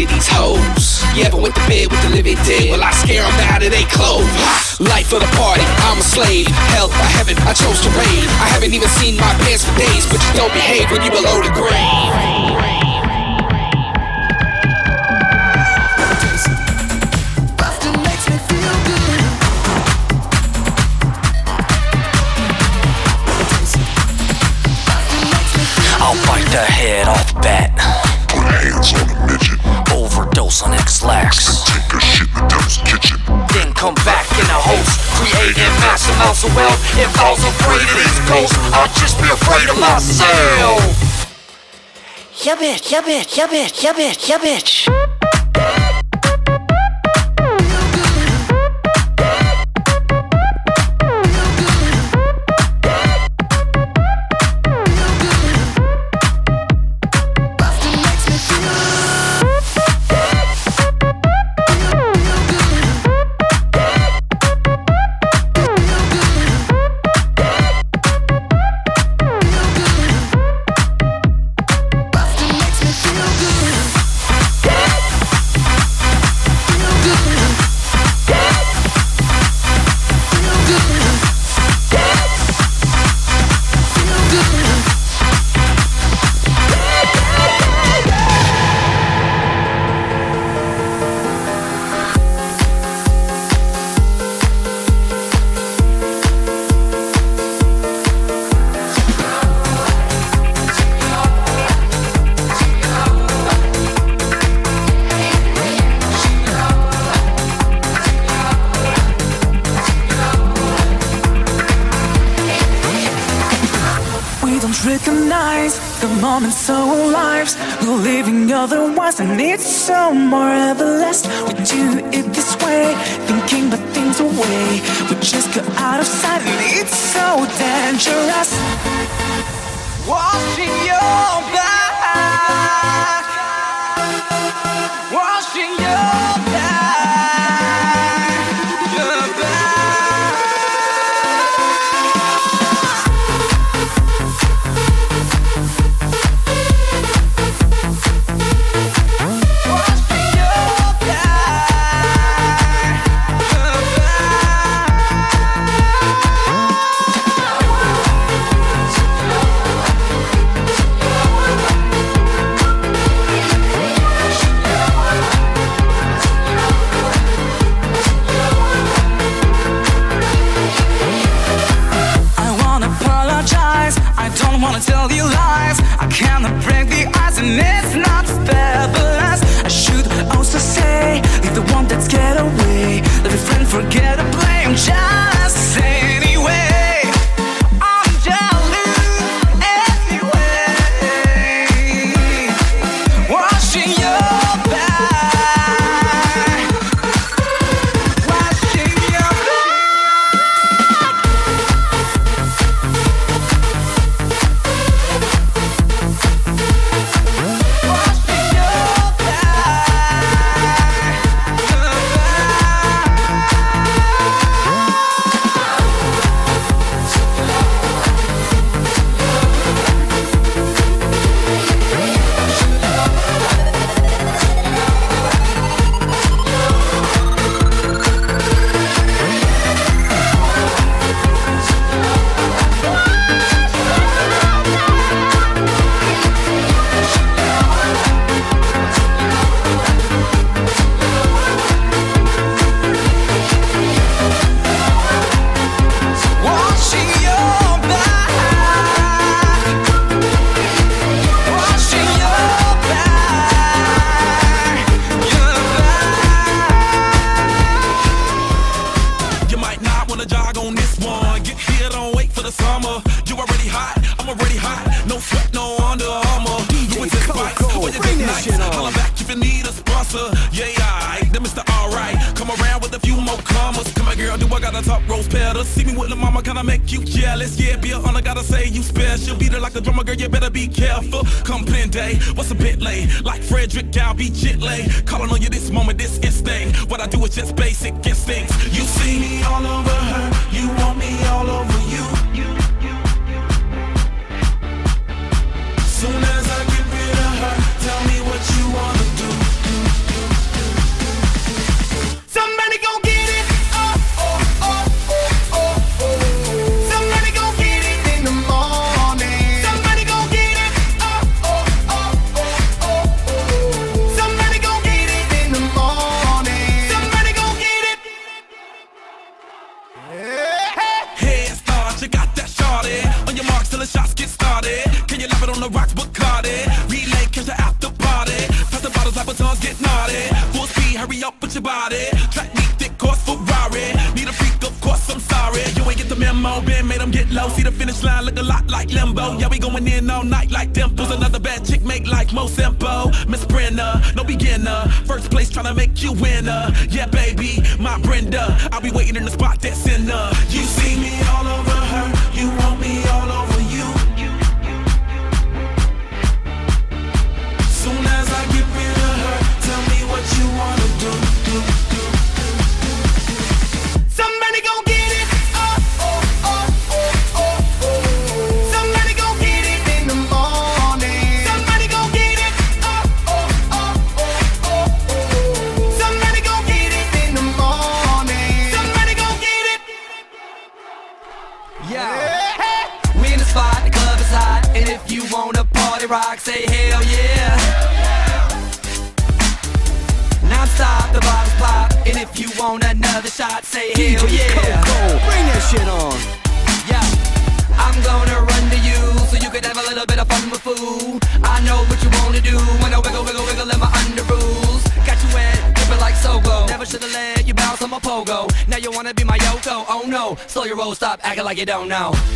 Of these hoes. You ever went to bed with the living dead? Well, I scare them out of they clothes. Life of the party, I'm a slave. Hell or heaven, I chose to reign. I haven't even seen my pants for days, but you don't behave when you below the grave. Overdose. Take a shit in the devil's kitchen. Then come back in a host. Creating mass amounts of wealth. If I was afraid of these ghosts, I'd just be afraid of myself. Yeah, bitch, yeah, bitch, yeah, bitch, yeah, bitch, yeah, bitch. As I do rid just basic. tell Mo Simpo, Miss Brenda, no beginner. First place trying to make you winner. Yeah, baby, my Brenda. I'll be waiting in the spot like you don't know.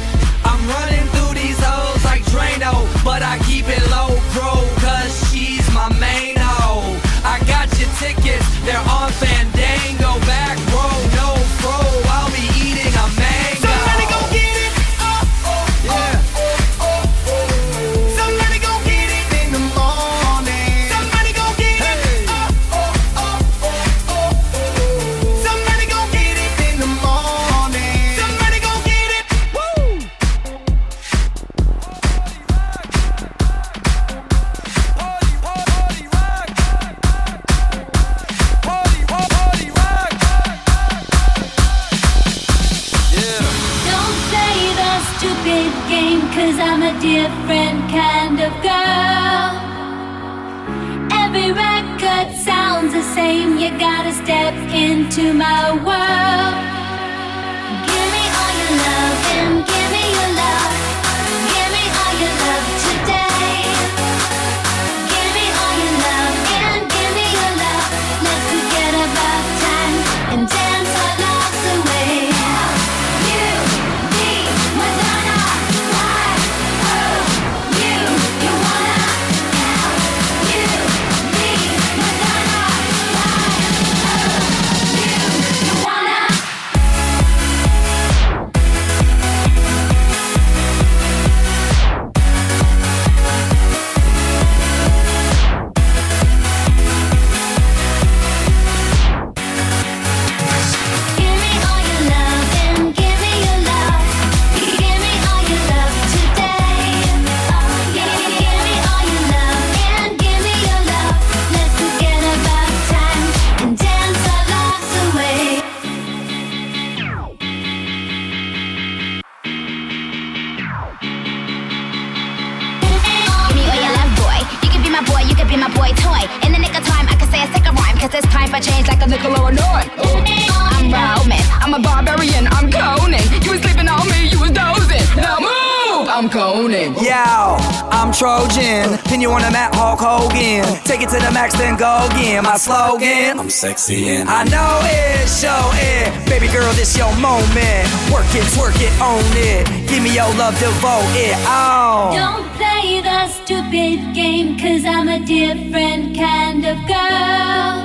sexy and I know it's your it. Baby girl, this your moment. Work it, twerk it, own it. Give me your love, devote it all. Don't play the stupid game, cause I'm a different kind of girl.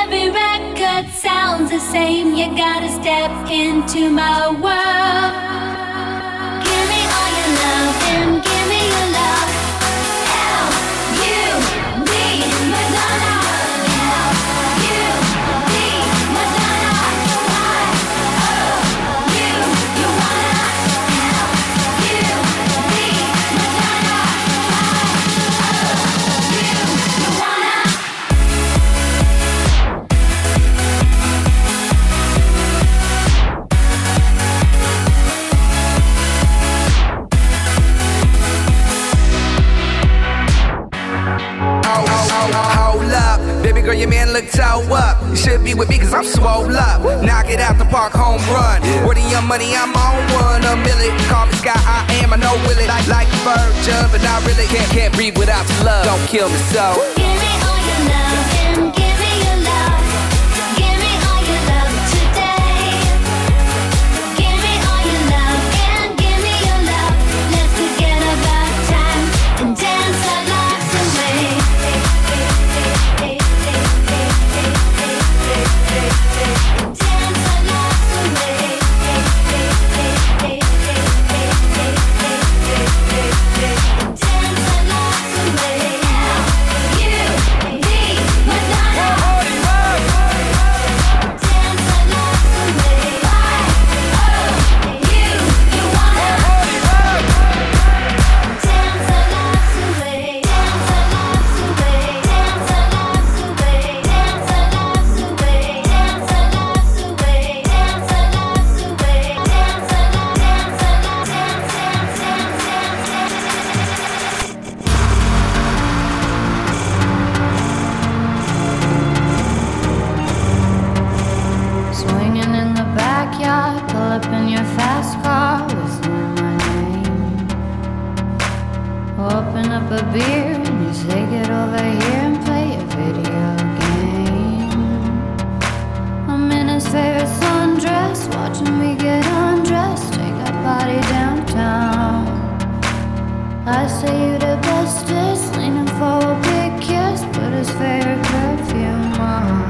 Every record sounds the same, you gotta step into my world. be with me cause I'm swole up. Knock it out the park, home run. Yeah. Where the young money, I'm on one. A million. Call me Sky, I am, I know will it. Like, like Virgin, but not really. Can't, can't breathe without love. Don't kill me so. I say you the bestest, leaning for a big kiss, but it's fair curfew, mom.